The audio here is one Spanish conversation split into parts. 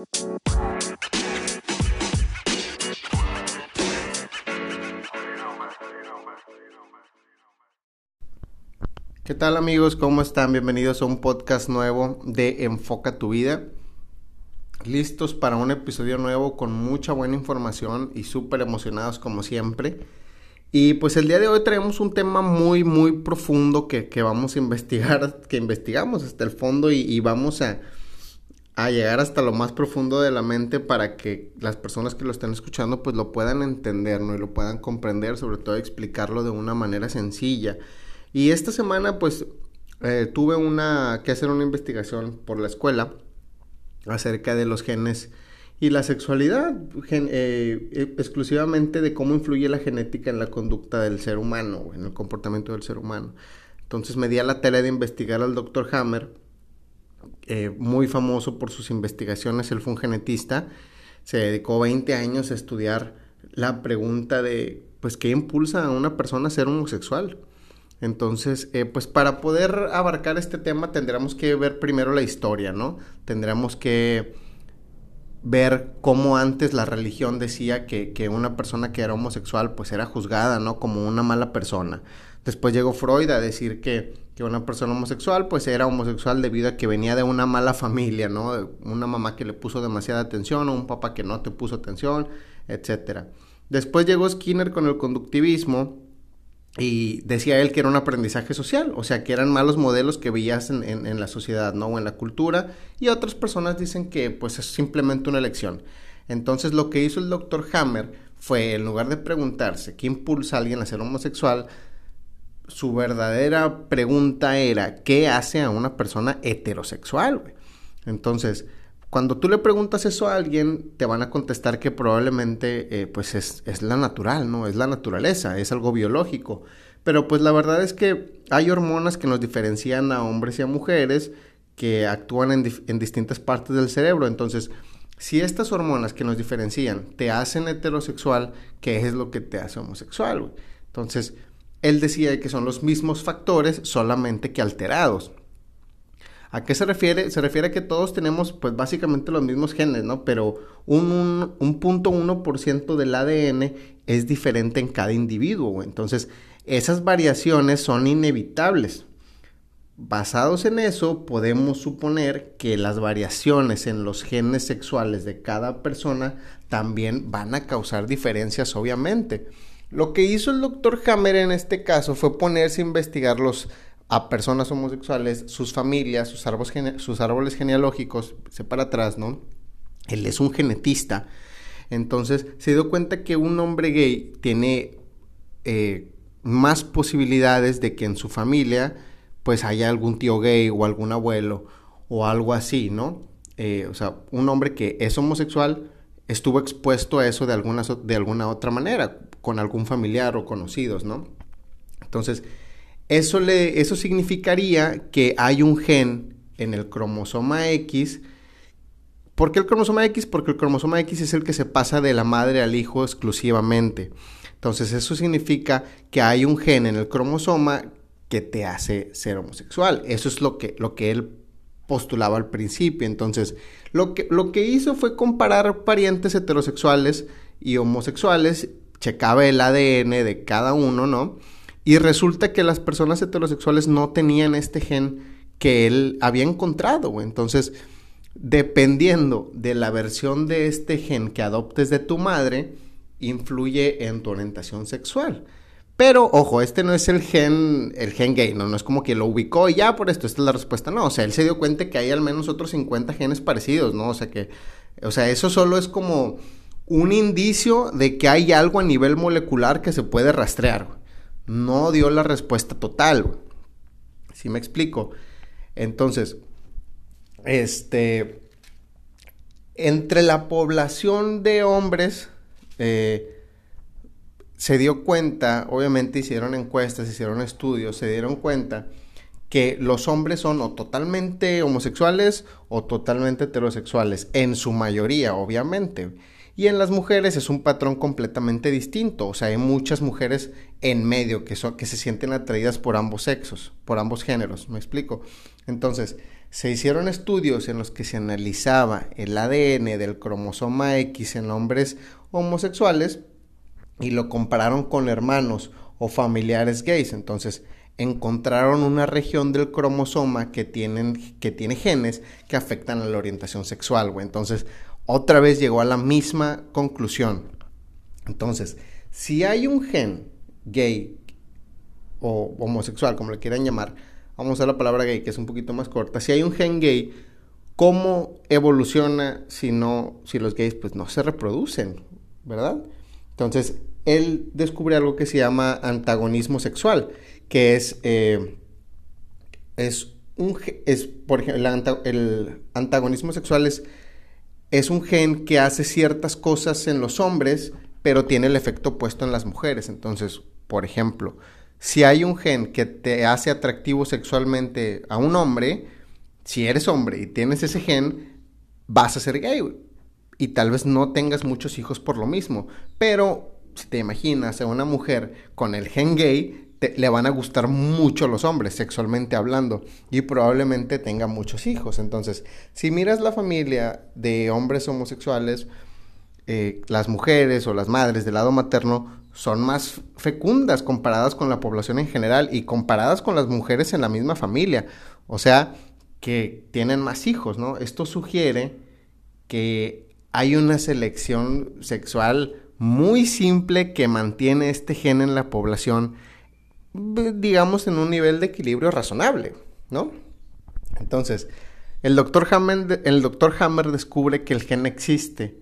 ¿Qué tal amigos? ¿Cómo están? Bienvenidos a un podcast nuevo de Enfoca tu vida. Listos para un episodio nuevo con mucha buena información y súper emocionados como siempre. Y pues el día de hoy traemos un tema muy, muy profundo que, vamos a investigar, que investigamos hasta el fondo y, vamos a, a, llegar hasta lo más profundo de la mente para que las personas que lo estén escuchando pues lo puedan entender, ¿no? Y lo puedan comprender, sobre todo explicarlo de una manera sencilla. Y esta semana pues eh, tuve una, que hacer una investigación por la escuela acerca de los genes y la sexualidad, eh, e, exclusivamente de cómo influye la genética en la conducta del ser humano, en el comportamiento del ser humano. Entonces me di a la tarea de investigar al doctor Hammer, eh, muy famoso por sus investigaciones, él fue un genetista, se dedicó 20 años a estudiar la pregunta de, pues, ¿qué impulsa a una persona a ser homosexual? Entonces, eh, pues para poder abarcar este tema tendríamos que ver primero la historia, ¿no? Tendríamos que ver cómo antes la religión decía que, que, una persona que era homosexual pues era juzgada, ¿no? Como una mala persona. Después llegó Freud a decir que, que, una persona homosexual pues era homosexual debido a que venía de una mala familia, ¿no? Una mamá que le puso demasiada atención o un papá que no te puso atención, etc. Después llegó Skinner con el conductivismo y decía él que era un aprendizaje social, o sea, que eran malos modelos que veías en, en, la sociedad, ¿no? O en la cultura, y otras personas dicen que pues es simplemente una elección. Entonces lo que hizo el doctor Hammer fue, en lugar de preguntarse qué impulsa a alguien a ser homosexual, su verdadera pregunta era, ¿qué hace a una persona heterosexual? Entonces, cuando tú le preguntas eso a alguien, te van a contestar que probablemente eh, pues es, es, la natural, ¿no? Es la naturaleza, es algo biológico. Pero pues la verdad es que hay hormonas que nos diferencian a hombres y a mujeres que actúan en, en distintas partes del cerebro. Entonces, si estas hormonas que nos diferencian te hacen heterosexual, ¿qué es lo que te hace homosexual? Entonces, él decía que son los mismos factores, solamente que alterados. ¿A qué se refiere? Se refiere a que todos tenemos pues básicamente los mismos genes, ¿no? Pero un, un, por ciento del ADN es diferente en cada individuo. Entonces, esas variaciones son inevitables. Basados en eso, podemos suponer que las variaciones en los genes sexuales de cada persona también van a causar diferencias, obviamente. Lo que hizo el doctor Hammer en este caso fue ponerse a investigar los a personas homosexuales, sus familias, sus árboles, sus árboles genealógicos, se para atrás, ¿no? Él es un genetista. Entonces se dio cuenta que un hombre gay tiene eh, más posibilidades de que en su familia pues haya algún tío gay o algún abuelo o algo así, ¿no? Eh, o sea, un hombre que es homosexual estuvo expuesto a eso de alguna, de alguna otra manera, con algún familiar o conocidos, ¿no? Entonces, eso, le, eso significaría que hay un gen en el cromosoma X. ¿Por qué el cromosoma X? Porque el cromosoma X es el que se pasa de la madre al hijo exclusivamente. Entonces eso significa que hay un gen en el cromosoma que te hace ser homosexual. Eso es lo que, lo que él postulaba al principio. Entonces, lo que, lo que hizo fue comparar parientes heterosexuales y homosexuales, checaba el ADN de cada uno, ¿no? Y resulta que las personas heterosexuales no tenían este gen que él había encontrado. Entonces, dependiendo de la versión de este gen que adoptes de tu madre, influye en tu orientación sexual. Pero, ojo, este no es el gen, el gen gay, ¿no? No es como que lo ubicó y ya por esto, esta es la respuesta. No, o sea, él se dio cuenta que hay al menos otros 50 genes parecidos, ¿no? O sea que, o sea, eso solo es como un indicio de que hay algo a nivel molecular que se puede rastrear no dio la respuesta total. Si me explico? Entonces, este, entre la población de hombres, eh, se dio cuenta, obviamente hicieron encuestas, hicieron estudios, se dieron cuenta que los hombres son o totalmente homosexuales o totalmente heterosexuales, en su mayoría, obviamente. Y en las mujeres es un patrón completamente distinto. O sea, hay muchas mujeres en medio que, que se sienten atraídas por ambos sexos, por ambos géneros. ¿Me explico? Entonces, se hicieron estudios en los que se analizaba el ADN del cromosoma X en hombres homosexuales y lo compararon con hermanos o familiares gays. Entonces, encontraron una región del cromosoma que, tienen, que tiene genes que afectan a la orientación sexual. Entonces, otra vez llegó a la misma conclusión. Entonces, si hay un gen gay o homosexual, como le quieran llamar, vamos a usar la palabra gay, que es un poquito más corta, si hay un gen gay, ¿cómo evoluciona si no, si los gays pues no se reproducen, ¿verdad? Entonces, él descubre algo que se llama antagonismo sexual, que es, eh, es un, es, por ejemplo, el, antagonismo sexual es, es un gen que hace ciertas cosas en los hombres, pero tiene el efecto opuesto en las mujeres. Entonces, por ejemplo, si hay un gen que te hace atractivo sexualmente a un hombre, si eres hombre y tienes ese gen, vas a ser gay. Y tal vez no tengas muchos hijos por lo mismo. Pero si te imaginas a una mujer con el gen gay, le van a gustar mucho los hombres, sexualmente hablando, y probablemente tenga muchos hijos. Entonces, si miras la familia de hombres homosexuales, eh, las mujeres o las madres del lado materno son más fecundas comparadas con la población en general y comparadas con las mujeres en la misma familia. O sea, que tienen más hijos, ¿no? Esto sugiere que hay una selección sexual muy simple que mantiene este gen en la población, digamos, en un nivel de equilibrio razonable, ¿no? Entonces, el doctor Hammer, descubre que el gen existe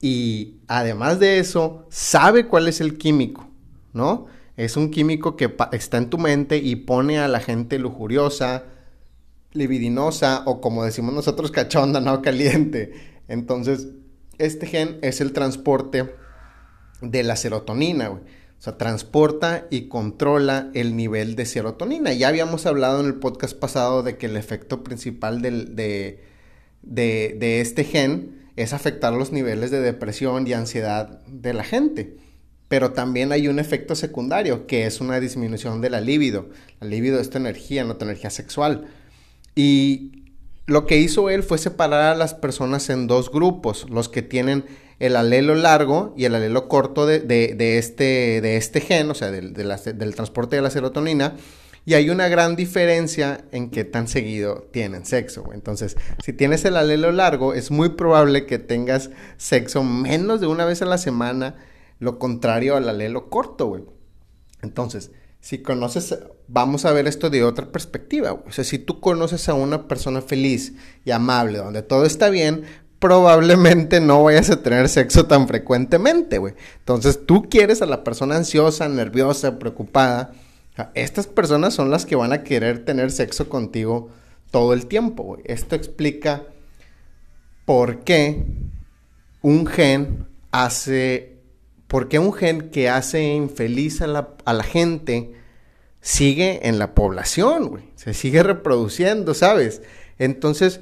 y además de eso, sabe cuál es el químico, ¿no? Es un químico que está en tu mente y pone a la gente lujuriosa, libidinosa o como decimos nosotros, cachonda, no caliente. Entonces, este gen es el transporte de la serotonina, güey. O sea, transporta y controla el nivel de serotonina. Ya habíamos hablado en el podcast pasado de que el efecto principal del, de, de, este gen es afectar los niveles de depresión y ansiedad de la gente. Pero también hay un efecto secundario, que es una disminución de la libido. La libido es tu energía, no tu energía sexual. Y lo que hizo él fue separar a las personas en dos grupos, los que tienen el alelo largo y el alelo corto de, este, de este gen, o sea, del, del transporte de la serotonina, y hay una gran diferencia en qué tan seguido tienen sexo. Entonces, si tienes el alelo largo, es muy probable que tengas sexo menos de una vez a la semana, lo contrario al alelo corto, güey. Entonces, si conoces, vamos a ver esto de otra perspectiva. O sea, si tú conoces a una persona feliz y amable, donde todo está bien, probablemente no vayas a tener sexo tan frecuentemente, güey. Entonces, tú quieres a la persona ansiosa, nerviosa, preocupada estas personas son las que van a querer tener sexo contigo todo el tiempo. Esto explica por qué un gen hace, por qué un gen que hace infeliz a la, a la gente sigue en la población, güey. Se sigue reproduciendo, ¿sabes? Entonces,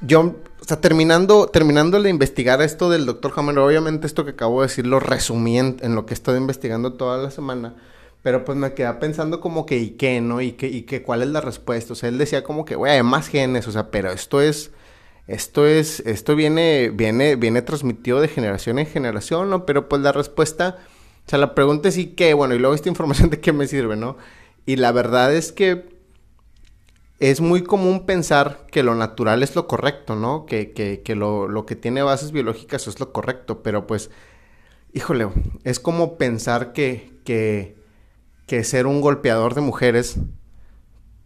yo, o sea, terminando, terminando de investigar esto del doctor Hammer, obviamente esto que acabo de decir lo resumí en, lo que he estado investigando toda la semana pero pues me quedaba pensando como que, ¿y qué, no? ¿Y qué, y qué, cuál es la respuesta? O sea, él decía como que, güey, hay más genes, o sea, pero esto es, esto es, esto viene, viene, viene transmitido de generación en generación, ¿no? Pero pues la respuesta, o sea, la pregunta es, ¿y qué? Bueno, y luego esta información de qué me sirve, ¿no? Y la verdad es que es muy común pensar que lo natural es lo correcto, ¿no? Que, que, que lo, lo que tiene bases biológicas es lo correcto, pero pues, híjole, es como pensar que, que que ser un golpeador de mujeres,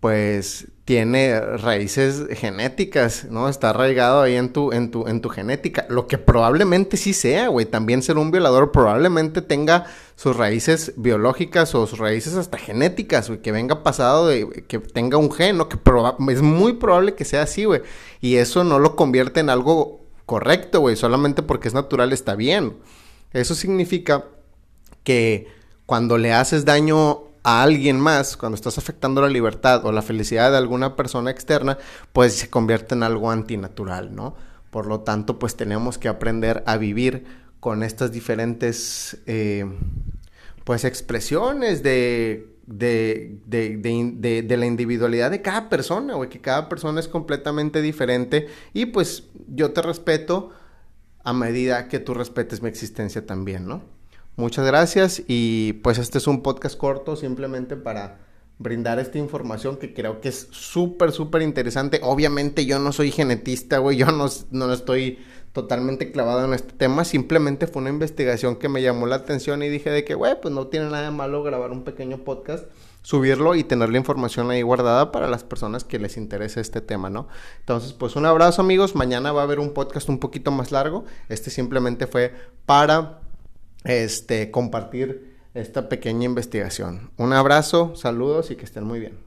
pues tiene raíces genéticas, ¿no? Está arraigado ahí en tu, en tu, en tu genética. Lo que probablemente sí sea, güey. También ser un violador probablemente tenga sus raíces biológicas o sus raíces hasta genéticas, güey. Que venga pasado de, que tenga un gen, ¿no? Que es muy probable que sea así, güey. Y eso no lo convierte en algo correcto, güey. Solamente porque es natural está bien. Eso significa que cuando le haces daño a alguien más, cuando estás afectando la libertad o la felicidad de alguna persona externa, pues se convierte en algo antinatural, ¿no? Por lo tanto, pues tenemos que aprender a vivir con estas diferentes, eh, pues, expresiones de, de, de, la individualidad de cada persona, güey, que cada persona es completamente diferente y pues yo te respeto a medida que tú respetes mi existencia también, ¿no? Muchas gracias y pues este es un podcast corto simplemente para brindar esta información que creo que es súper, súper interesante. Obviamente yo no soy genetista, güey, yo no, no estoy totalmente clavado en este tema, simplemente fue una investigación que me llamó la atención y dije de que, güey, pues no tiene nada de malo grabar un pequeño podcast, subirlo y tener la información ahí guardada para las personas que les interese este tema, ¿no? Entonces, pues un abrazo amigos, mañana va a haber un podcast un poquito más largo, este simplemente fue para, este, compartir esta pequeña investigación. Un abrazo, saludos y que estén muy bien.